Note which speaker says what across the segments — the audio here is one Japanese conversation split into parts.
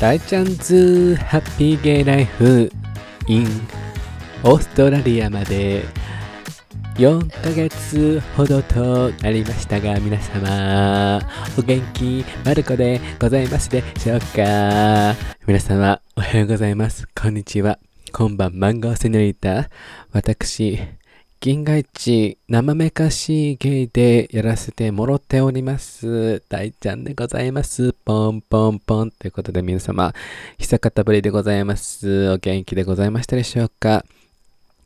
Speaker 1: 大ちゃんズハッピーゲイライフ in オーストラリアまで4ヶ月ほどとなりましたが皆様お元気マルコでございますでしょうか？皆様おはようございます。こんにちは。こんばんマンゴーセニョリータ私銀河一生めかしいゲイでやらせてもろっております。大ちゃんでございます。ポンポンポンということで皆様久方ぶりでございます。お元気でございましたでしょうか。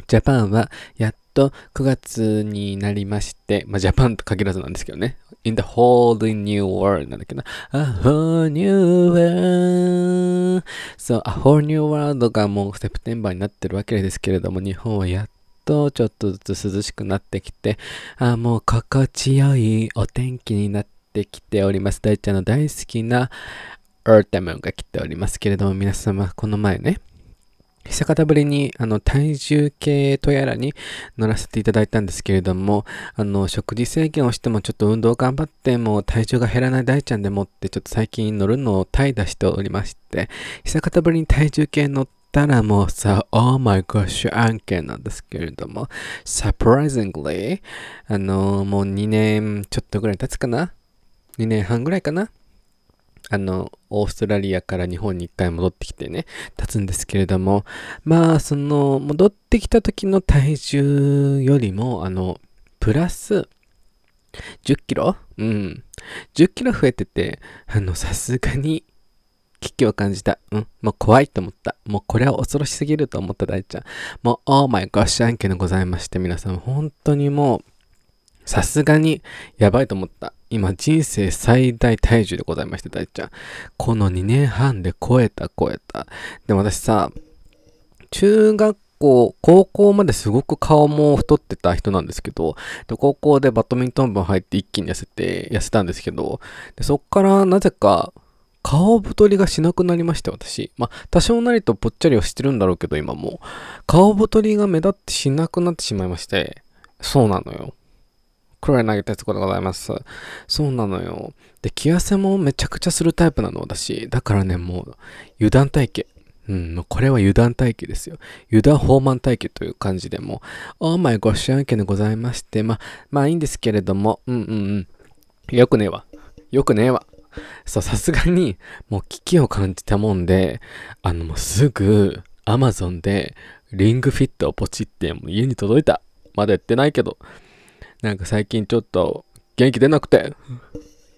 Speaker 1: ジャパンはやっと9月になりまして、まあ、ジャパンと限らずなんですけどね。in the whole new world なんだっけな。a whole new world そう、a whole new world がもうセプテンバーになってるわけですけれども、日本はやっとちょっとずつ涼しくなってきて、あもう心地よいお天気になってきております。大ちゃんの大好きな Earth が来ておりますけれども、皆様、この前ね、久方ぶりにあの体重計とやらに乗らせていただいたんですけれども、あの食事制限をしてもちょっと運動頑張っても体重が減らない大ちゃんでもってちょっと最近乗るのを怠惰しておりまして、久方ぶりに体重計乗ってたらもうさ、Oh my gosh 案件なんですけれども、surprisingly、あのもう2年ちょっとぐらい経つかな ?2 年半ぐらいかな？あの、オーストラリアから日本に一回戻ってきてね、経つんですけれども、まあ、その、戻ってきた時の体重よりも、あの、プラス、10キロ？うん。10キロ増えてて、あの、さすがに、危機を感じた。うん。もう怖いと思った。もうこれは恐ろしすぎると思った大ちゃん。もう、オーマイゴッシュ案件でございまして、皆さん、本当にもう、さすがにやばいと思った。今人生最大体重でございまして、大ちゃん。この2年半で超えた超えた。でも私さ、中学校、高校まですごく顔も太ってた人なんですけど、で高校でバドミントン部入って一気に痩せて、痩せたんですけど、でそっからなぜか顔太りがしなくなりまして、私。まあ、多少なりとぽっちゃりはしてるんだろうけど、今も。顔太りが目立ってしなくなってしまいまして、そうなのよ。黒柳徹子でございます。そうなのよ。で、気汗もめちゃくちゃするタイプなの、私。だからね、もう、油断体型。うん、もうこれは油断体型ですよ。油断放慢体型という感じでも、オーマイご主案件でございまして、まあ、まあいいんですけれども、うんうんうん。よくねえわ。よくねえわ。さすがに、もう危機を感じたもんで、あの、もうすぐ、アマゾンで、リングフィットをポチって、もう家に届いた。まだやってないけど、なんか最近ちょっと元気出なくて、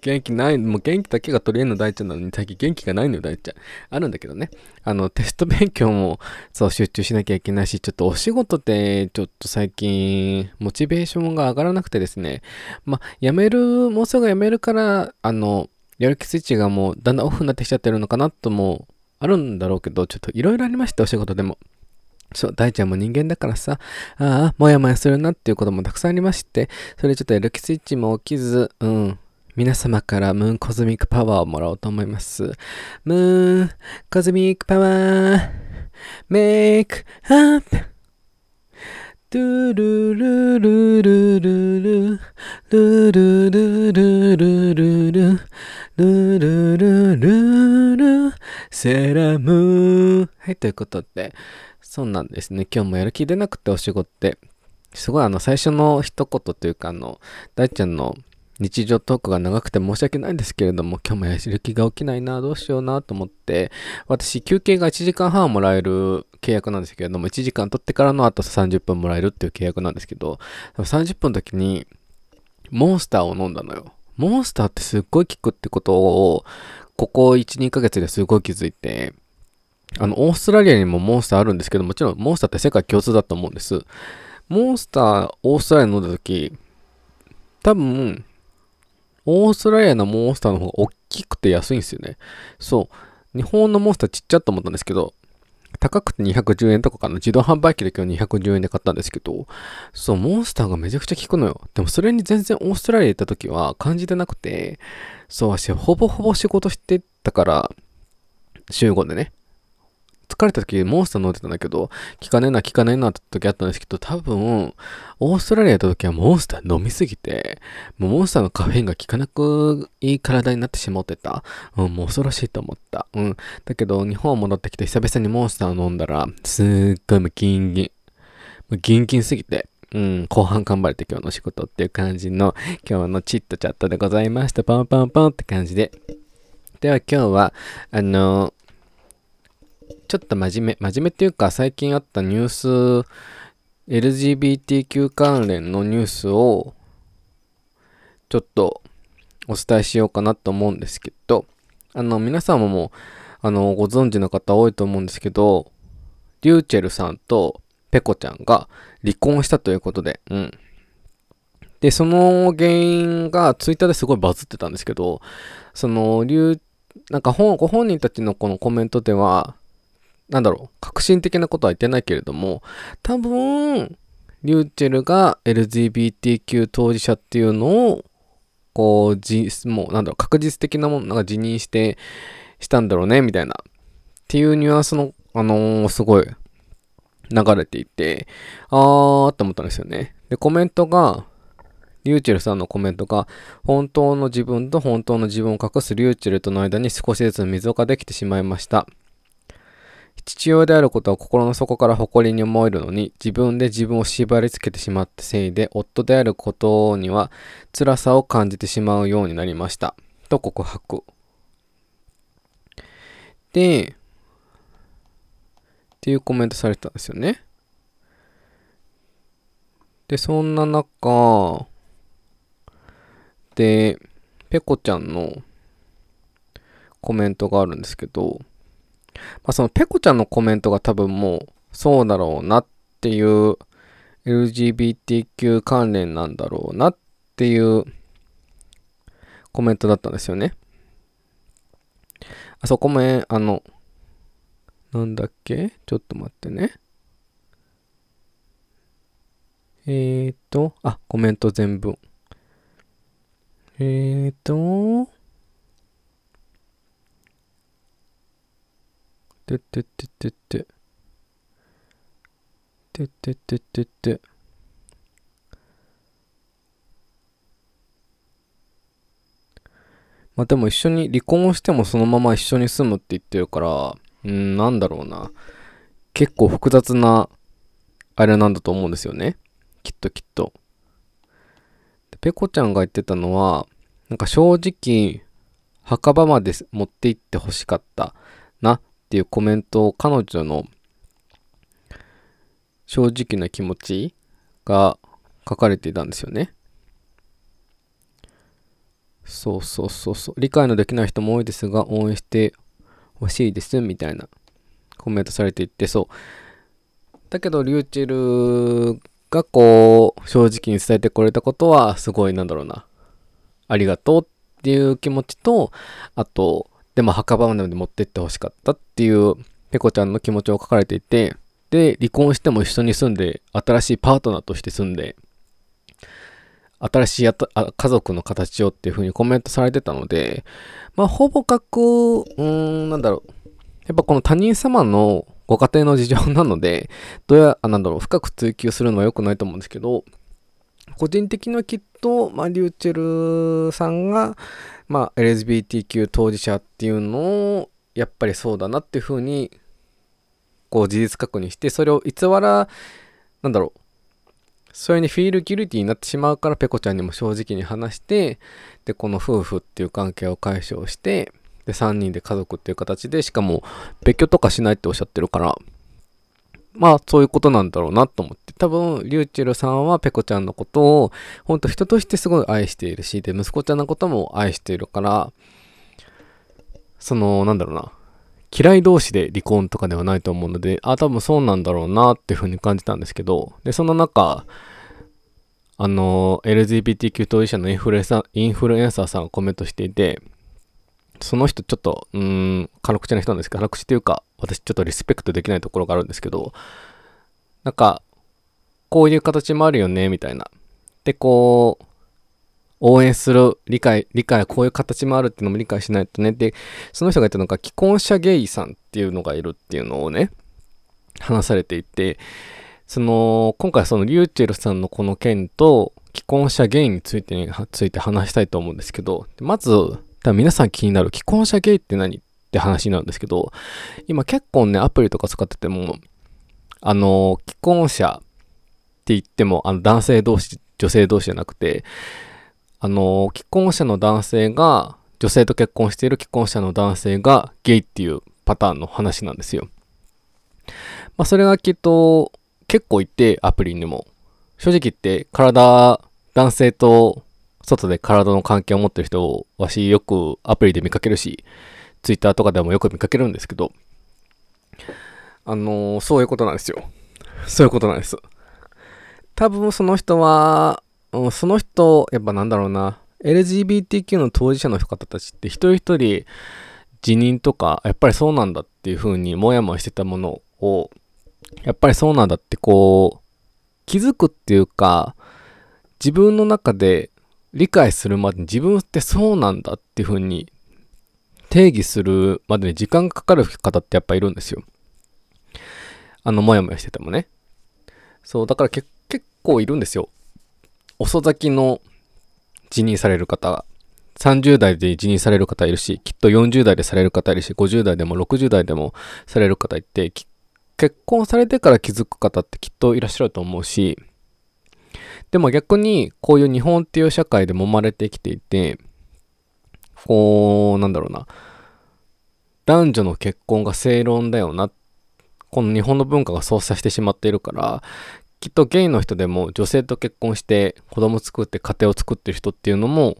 Speaker 1: 元気ない、もう元気だけが取り柄の大ちゃんなのに最近元気がないのよ大ちゃん。あるんだけどね。あの、テスト勉強もそう集中しなきゃいけないし、ちょっとお仕事でちょっと最近モチベーションが上がらなくてですね。まあ、辞める、もうすぐ辞めるから、あの、やる気スイッチがもうだんだんオフになってきちゃってるのかなともあるんだろうけど、ちょっといろいろありました、お仕事でも。そう、大ちゃんも人間だからさ、ああ、もやもやするなっていうこともたくさんありまして、それちょっとやる気スイッチも起きず、うん、皆様からムーンコズミックパワーをもらおうと思います。ムーンコズミックパワー、メイクアップドゥルルルルルルルルルルルルルルルルルルセラムはい、ということで、そうなんですね。今日もやる気出なくてお仕事って、すごいあの最初の一言というかあの、大ちゃんの日常トークが長くて申し訳ないんですけれども、今日もやる気が起きないな、どうしようなと思って、私休憩が1時間半もらえる契約なんですけれども、1時間取ってからの後30分もらえるっていう契約なんですけど、30分の時にモンスターを飲んだのよ。モンスターってすっごい効くってことを、ここ1、2ヶ月ですごい気づいて、あの、オーストラリアにもモンスターあるんですけど、もちろんモンスターって世界共通だと思うんです。モンスター、オーストラリアに飲んだ時、多分、オーストラリアのモンスターの方が大きくて安いんですよね。そう。日本のモンスターちっちゃと思ったんですけど、高くて210円とかかな。自動販売機で今日210円で買ったんですけど、そう、モンスターがめちゃくちゃ効くのよ。でもそれに全然オーストラリア行った時は感じてなくて、そう、私ほぼほぼ仕事してたから、週5でね。疲れた時モンスター飲んでたんだけど、効かねえな、効かねえなって時あったんですけど、多分、オーストラリア行った時はモンスター飲みすぎて、もうモンスターのカフェインが効かなくいい体になってしまってた。うん、もう恐ろしいと思った。うん。だけど、日本戻ってきて久々にモンスター飲んだら、すっごいもうギンギン。もうギンギンすぎて、うん、後半頑張れて今日の仕事っていう感じの今日のチットチャットでございました。パンパンパンって感じで。では今日は、あの、ちょっと真面目、真面目っていうか最近あったニュース、LGBTQ 関連のニュースをちょっとお伝えしようかなと思うんですけど、あの、皆様も、あの、ご存知の方多いと思うんですけど、リューチェルさんとペコちゃんが離婚したということで、うん。で、その原因がツイッターですごいバズってたんですけど、その、リュ、なんか本、ご本人たちのこのコメントでは、なんだろう、革新的なことは言ってないけれども、多分、リューチェルが LGBTQ 当事者っていうのを、こう、じ、もう、なんだろう、確実的なものが辞任して、したんだろうね、みたいな。っていうニュアンスの、あのー、すごい、流れていて、あーって思ったんですよね。で、コメントが、リューチェルさんのコメントが、本当の自分と本当の自分を隠すリューチェルとの間に少しずつ溝ができてしまいました。父親であることは心の底から誇りに思えるのに、自分で自分を縛り付けてしまったせいで、夫であることには辛さを感じてしまうようになりました。と告白。で、っていうコメントされてたんですよね。で、そんな中、で、ペコちゃんのコメントがあるんですけど、まあ、そのペコちゃんのコメントが多分もうそうだろうなっていう LGBTQ 関連なんだろうなっていうコメントだったんですよね。あそこも、あの、なんだっけ？ちょっと待ってね。えーと、あ、コメント全文。えーと、てってってってって。てってってってって。まあでも一緒に離婚をしてもそのまま一緒に住むって言ってるから、うん、なんだろうな。結構複雑な、あれなんだと思うんですよね。きっときっと。ペコちゃんが言ってたのは、なんか正直、墓場まで持って行ってほしかったなていうコメントを彼女の正直な気持ちが書かれていたんですよね。そうそうそうそう。理解のできない人も多いですが、応援して欲しいですみたいなコメントされていってそうだけどリューチェルがこう正直に伝えてくれたことはすごいなんだろうなありがとうっていう気持ちとあとでも墓場まで持ってって欲しかったっていうペコちゃんの気持ちを書かれていてで離婚しても一緒に住んで新しいパートナーとして住んで新しい家族の形をっていう風にコメントされてたので、まあ、ほぼ確、うーん、なんだろう。やっぱこの他人様のご家庭の事情なので、どうや、あ、なんだろう、深く追求するのは良くないと思うんですけど、個人的にはきっと、まあ、リューチェルさんが、まあ、LGBTQ 当事者っていうのを、やっぱりそうだなっていうふうに、こう、事実確認して、それを偽ら、なんだろう、それにフィールギルティになってしまうからペコちゃんにも正直に話してでこの夫婦っていう関係を解消してで3人で家族っていう形でしかも別居とかしないっておっしゃってるからまあそういうことなんだろうなと思って。多分リューチェルさんはペコちゃんのことを本当人としてすごい愛しているしで息子ちゃんのことも愛しているからそのなんだろうな。嫌い同士で離婚とかではないと思うので、あ、多分そうなんだろうなっていうふうに感じたんですけど、で、その中、あの、LGBTQ 当事者の、インフルエンサーさんがコメントしていて、その人ちょっと、うーん、辛口な人なんですけど、辛口っていうか、私ちょっとリスペクトできないところがあるんですけど、なんか、こういう形もあるよね、みたいな。で、こう、応援する、理解、理解、こういう形もあるっていうのも理解しないとね。で、その人が言ったのが、既婚者ゲイさんっていうのがいるっていうのをね、話されていて、その、今回そのリューチェルさんのこの件と、既婚者ゲイについてについて話したいと思うんですけど、まず、多分皆さん気になる既婚者ゲイって何って話なんですけど、今結構ね、アプリとか使ってても、あの、既婚者って言っても、あの、男性同士、女性同士じゃなくて、あの、既婚者の男性が、女性と結婚している既婚者の男性がゲイっていうパターンの話なんですよ。まあ、それがきっと結構いて、アプリにも。正直言って体、男性と外で体の関係を持ってる人をわしよくアプリで見かけるし、ツイッターとかでもよく見かけるんですけど、あのー、そういうことなんですよ。そういうことなんです。多分その人は、うん、その人、やっぱなんだろうな、LGBTQ の当事者の方たちって一人一人辞任とか、やっぱりそうなんだっていう風にもやもやしてたものを、やっぱりそうなんだってこう、気づくっていうか、自分の中で理解するまでに自分ってそうなんだっていう風に定義するまでに時間がかかる方ってやっぱいるんですよ。あの、もやもやしててもね。そう、だから結構いるんですよ。遅咲きの辞任される方が。30代で辞任される方いるし、きっと40代でされる方いるし、50代でも60代でもされる方いて、結婚されてから気づく方ってきっといらっしゃると思うし、でも逆にこういう日本っていう社会で揉まれてきていて、こう、なんだろうな、男女の結婚が正論だよな、この日本の文化がそうさせてしまっているから、きっとゲイの人でも女性と結婚して子供作って家庭を作ってる人っていうのも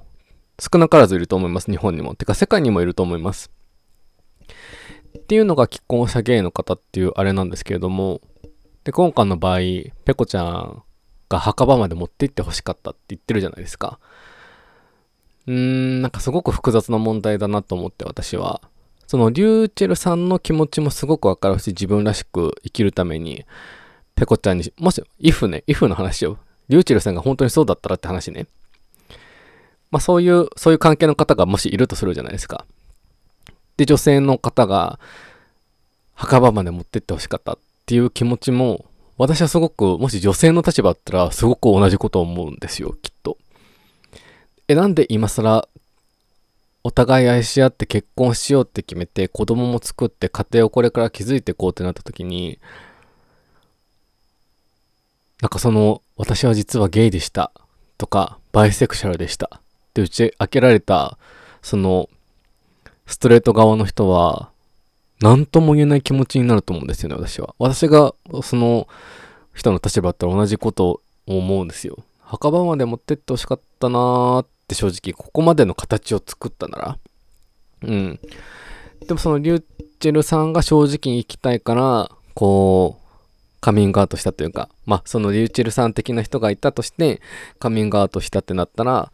Speaker 1: 少なからずいると思います、日本にも。てか世界にもいると思います。っていうのが既婚者ゲイの方っていうあれなんですけれども、で、今回の場合、ペコちゃんが墓場まで持って行ってほしかったって言ってるじゃないですか。うーん、なんかすごく複雑な問題だなと思って私は。そのリューチェルさんの気持ちもすごくわかるし、自分らしく生きるために、ペコちゃんに、もし、イフね、イフの話を、リューチェルさんが本当にそうだったらって話ね。まあそういう、そういう関係の方がもしいるとするじゃないですか。で、女性の方が墓場まで持ってってほしかったっていう気持ちも、私はすごく、もし女性の立場だったら、すごく同じことを思うんですよ、きっと。え、なんで今更、お互い愛し合って結婚しようって決めて、子供も作って家庭をこれから築いていこうってなった時に、なんかその、私は実はゲイでした。とか、バイセクシャルでした。って打ち明けられた、その、ストレート側の人は、何とも言えない気持ちになると思うんですよね、私は。私が、その人の立場だったら同じことを思うんですよ。墓場まで持ってってほしかったなーって正直、ここまでの形を作ったなら。うん。でもそのリューチェルさんが正直に行きたいから、こう、カミングアウトしたというか、まあ、そのリューチェルさん的な人がいたとして、カミングアウトしたってなったら、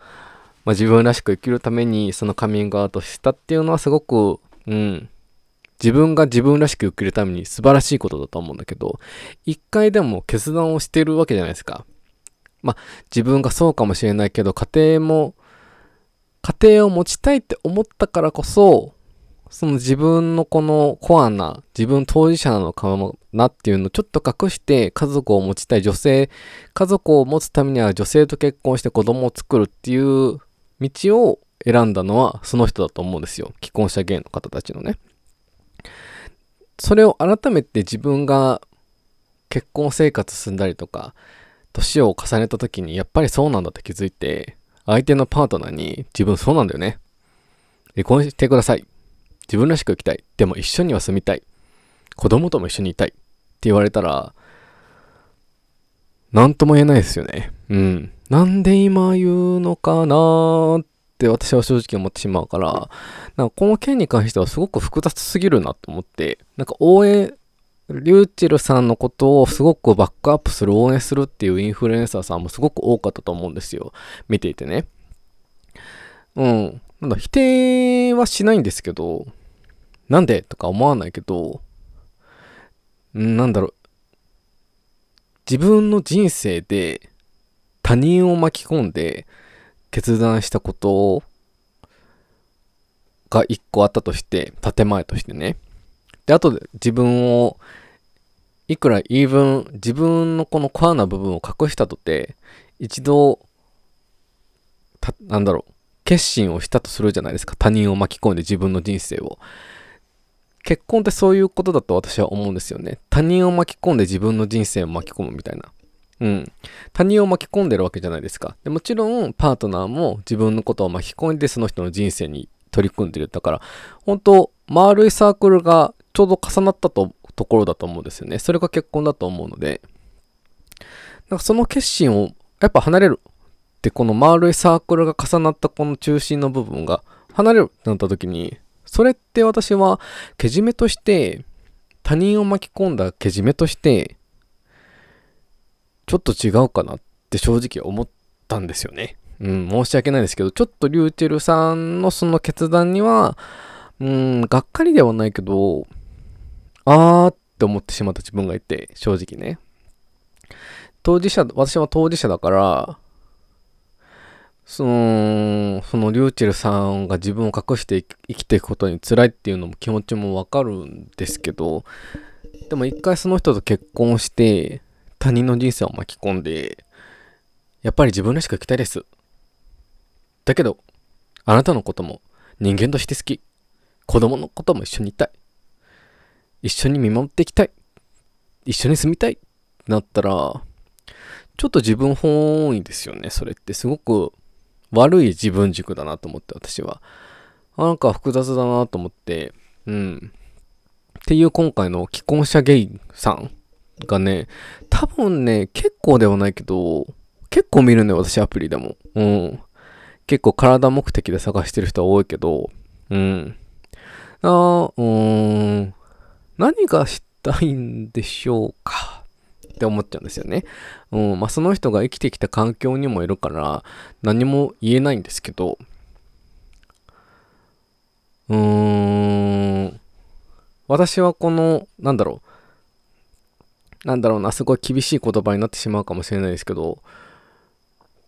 Speaker 1: まあ、自分らしく生きるためにそのカミングアウトしたっていうのはすごく、うん、自分が自分らしく生きるために素晴らしいことだと思うんだけど、一回でも決断をしてるわけじゃないですか。まあ、自分がそうかもしれないけど、家庭も、家庭を持ちたいって思ったからこそ、その自分のこのコアな、自分当事者なのかもなっていうのをちょっと隠して家族を持ちたい女性、家族を持つためには女性と結婚して子供を作るっていう道を選んだのはその人だと思うんですよ。既婚者ゲイの方たちのね。それを改めて自分が結婚生活進んだりとか、年を重ねた時にやっぱりそうなんだって気づいて、相手のパートナーに自分そうなんだよね。離婚してください。自分らしく生きたい。でも一緒には住みたい。子供とも一緒にいたい。って言われたら、なんとも言えないですよね。うん。なんで今言うのかなーって私は正直思ってしまうから、なんかこの件に関してはすごく複雑すぎるなと思って、なんか応援、リューチェルさんのことをすごくバックアップする、応援するっていうインフルエンサーさんもすごく多かったと思うんですよ。見ていてね。うん。なんだ、否定はしないんですけど、なんでとか思わないけど、なんだろう。自分の人生で他人を巻き込んで決断したことが一個あったとして、建前としてね。で、後で自分を、いくら言い分、自分のこのコアな部分を隠したとて、一度、た、なんだろう、決心をしたとするじゃないですか。他人を巻き込んで自分の人生を。結婚ってそういうことだと私は思うんですよね。他人を巻き込んで自分の人生を巻き込むみたいな。うん。他人を巻き込んでるわけじゃないですか。でもちろん、パートナーも自分のことを巻き込んでその人の人生に取り組んでる。だから、本当丸いサークルがちょうど重なったとところだと思うんですよね。それが結婚だと思うので、なんかその決心をやっぱ離れる。で、この丸いサークルが重なったこの中心の部分が離れるってなった時に、それって私はけじめとして、他人を巻き込んだけじめとして、ちょっと違うかなって正直思ったんですよね。うん、申し訳ないですけど、ちょっとリューチェルさんのその決断には、うん、がっかりではないけど、あーって思ってしまった自分がいて、正直ね。当事者、私は当事者だから、その、そのリューチェルさんが自分を隠して生きていくことに辛いっていうのも気持ちもわかるんですけど、でも一回その人と結婚して、他人の人生を巻き込んで、やっぱり自分らしく生きたいです。だけど、あなたのことも人間として好き。子供のことも一緒にいたい。一緒に見守っていきたい。一緒に住みたい。なったら、ちょっと自分本位ですよね。それってすごく悪い自分軸だなと思って私は。なんか複雑だなと思って、うん。っていう今回の既婚者ゲイさんがね、多分ね、結構ではないけど、結構見るね、私アプリでも。うん。結構体目的で探してる人は多いけど、うん。あ、うん。何がしたいんでしょうか？って思っちゃうんですよね。うん。まあ、その人が生きてきた環境にもいるから、何も言えないんですけど、うーん。私はこの、なんだろう。なんだろうな、すごい厳しい言葉になってしまうかもしれないですけど、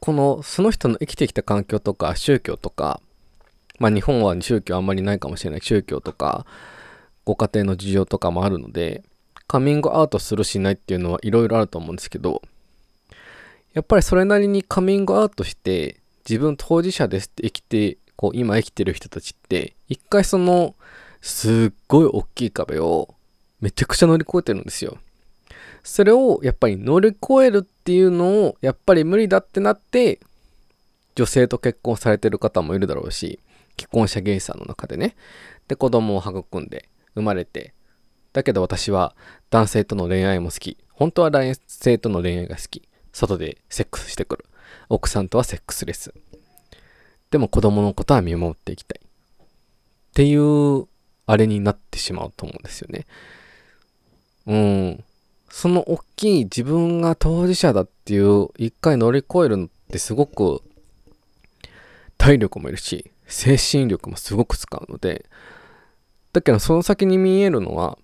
Speaker 1: この、その人の生きてきた環境とか宗教とか、まあ日本は宗教あんまりないかもしれない宗教とか、ご家庭の事情とかもあるので、カミングアウトするしないっていうのはいろいろあると思うんですけど、やっぱりそれなりにカミングアウトして、自分当事者ですって生きて、こう今生きてる人たちって、一回その、すっごい大きい壁をめちゃくちゃ乗り越えてるんですよ。それをやっぱり乗り越えるっていうのをやっぱり無理だってなって女性と結婚されてる方もいるだろうし既婚者ゲイさんの中でね。で子供を育んで生まれて。だけど私は男性との恋愛も好き。本当は男性との恋愛が好き。外でセックスしてくる。奥さんとはセックスレスでも子供のことは見守っていきたい。っていうあれになってしまうと思うんですよね。うん。その大きい自分が当事者だっていう一回乗り越えるのってすごく体力もいるし精神力もすごく使うのでだけどその先に見えるのは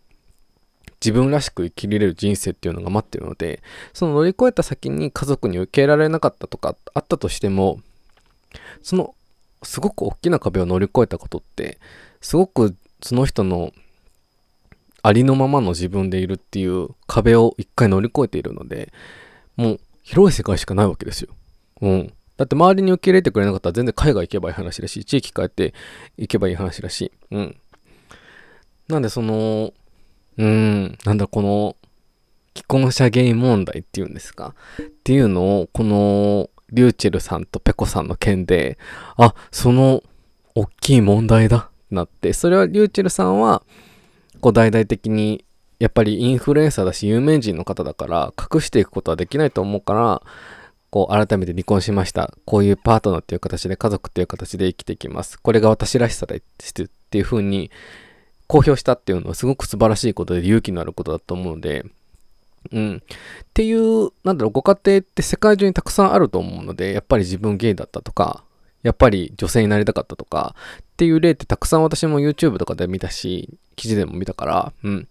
Speaker 1: 自分らしく生きれる人生っていうのが待ってるのでその乗り越えた先に家族に受け入れられなかったとかあったとしてもそのすごく大きな壁を乗り越えたことってすごくその人のありのままの自分でいるっていう壁を一回乗り越えているので、もう広い世界しかないわけですよ。うん。だって周りに受け入れてくれなかったら全然海外行けばいい話だし、地域変えて行けばいい話だし、うん。なんでその、うん、なんだこの、既婚者ゲイ問題っていうんですか？っていうのを、この、リューチェルさんとペコさんの件で、あ、その、大きい問題だってなって、それはリューチェルさんは、こう大々的にやっぱりインフルエンサーだし有名人の方だから隠していくことはできないと思うからこう改めて離婚しましたこういうパートナーっていう形で家族っていう形で生きていきますこれが私らしさだっていう風に公表したっていうのはすごく素晴らしいことで勇気のあることだと思うのでうん。っていう、なんだろう、ご家庭って世界中にたくさんあると思うので、やっぱり自分ゲイだったとか、やっぱり女性になりたかったとかっていう例ってたくさん私も YouTube とかで見たし、記事でも見たから、うん。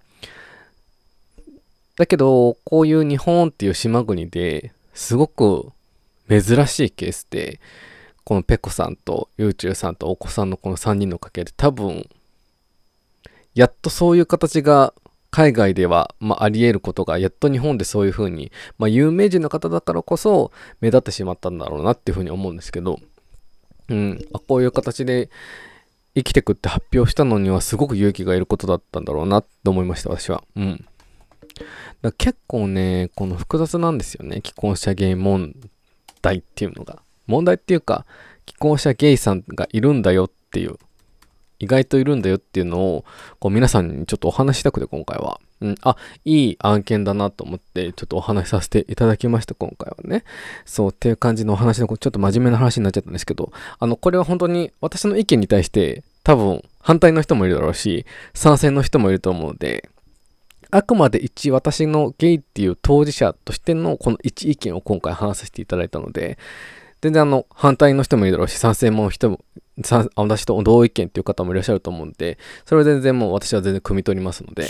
Speaker 1: だけど、こういう日本っていう島国ですごく珍しいケースで、このペコさんとユーチューさんとお子さんのこの3人のかけで多分、やっとそういう形が海外では、まあ、あり得ることが、やっと日本でそういう風に、まあ、有名人の方だからこそ目立ってしまったんだろうなっていう風に思うんですけど、うん、あこういう形で生きてくって発表したのにはすごく勇気がいることだったんだろうなって思いました、私は。うん。だ結構ね、この複雑なんですよね。既婚者ゲイ問題っていうのが。問題っていうか、既婚者ゲイさんがいるんだよっていう、意外といるんだよっていうのを、こう皆さんにちょっとお話したくて今回は。うん、あ、いい案件だなと思って、ちょっとお話しさせていただきました、今回はね。そう、っていう感じのお話の、ちょっと真面目な話になっちゃったんですけど、あの、これは本当に私の意見に対して、多分、反対の人もいるだろうし、賛成の人もいると思うので、あくまで一私のゲイっていう当事者としてのこの一意見を今回話させていただいたので、全然あの反対の人もいるだろうし、賛成も人も、私と同意見っていう方もいらっしゃると思うんで、それは全然もう私は全然汲み取りますので、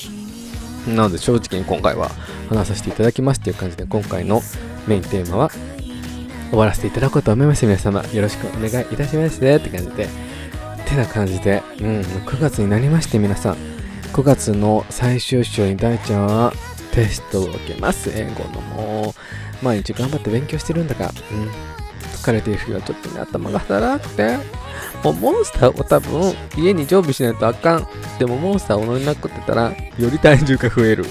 Speaker 1: なので正直に今回は話させていただきますっていう感じで、今回のメインテーマは終わらせていただこうと思います。皆様よろしくお願いいたしますねって感じで、てな感じで、うん、9月になりまして皆さん、9月の最終週に大ちゃんはテストを受けます。英語のもう、毎日頑張って勉強してるんだが、うん、疲れている日はちょっとね、頭が働くて、もうモンスターを多分家に常備しないとあかん。でもモンスターを乗りなくってたら、より体重が増える。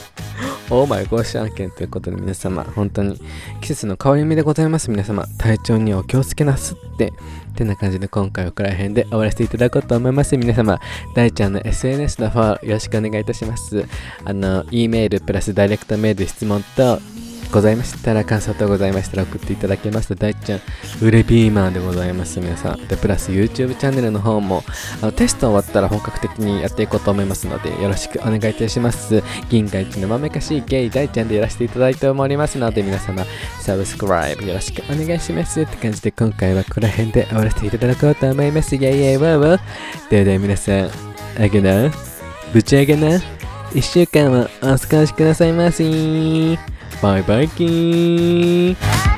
Speaker 1: オーマイゴーシ案件ということで皆様、本当に季節の変わり目でございます。皆様、体調にお気をつけなすって。てな感じで今回はここら辺で終わらせていただこうと思います。皆様、大ちゃんの SNS のフォローよろしくお願いいたします。あの、E メールプラスダイレクトメール質問と、ございましたら、感想等ございましたら送っていただけますと、大ちゃん、ウレピーマンでございます。皆さん。で、プラス YouTube チャンネルの方も、あのテスト終わったら本格的にやっていこうと思いますので、よろしくお願いいたします。銀河一のまめかしいゲイ大ちゃんでやらせていただいておりますので、皆様、サブスクライブよろしくお願いしますって感じで、今回はここら辺で終わらせていただこうと思います。イェイイェイワーワー。ではでは皆さん、あげな、ぶち上げな、一週間はお過ごしくださいませ。バイバイキーン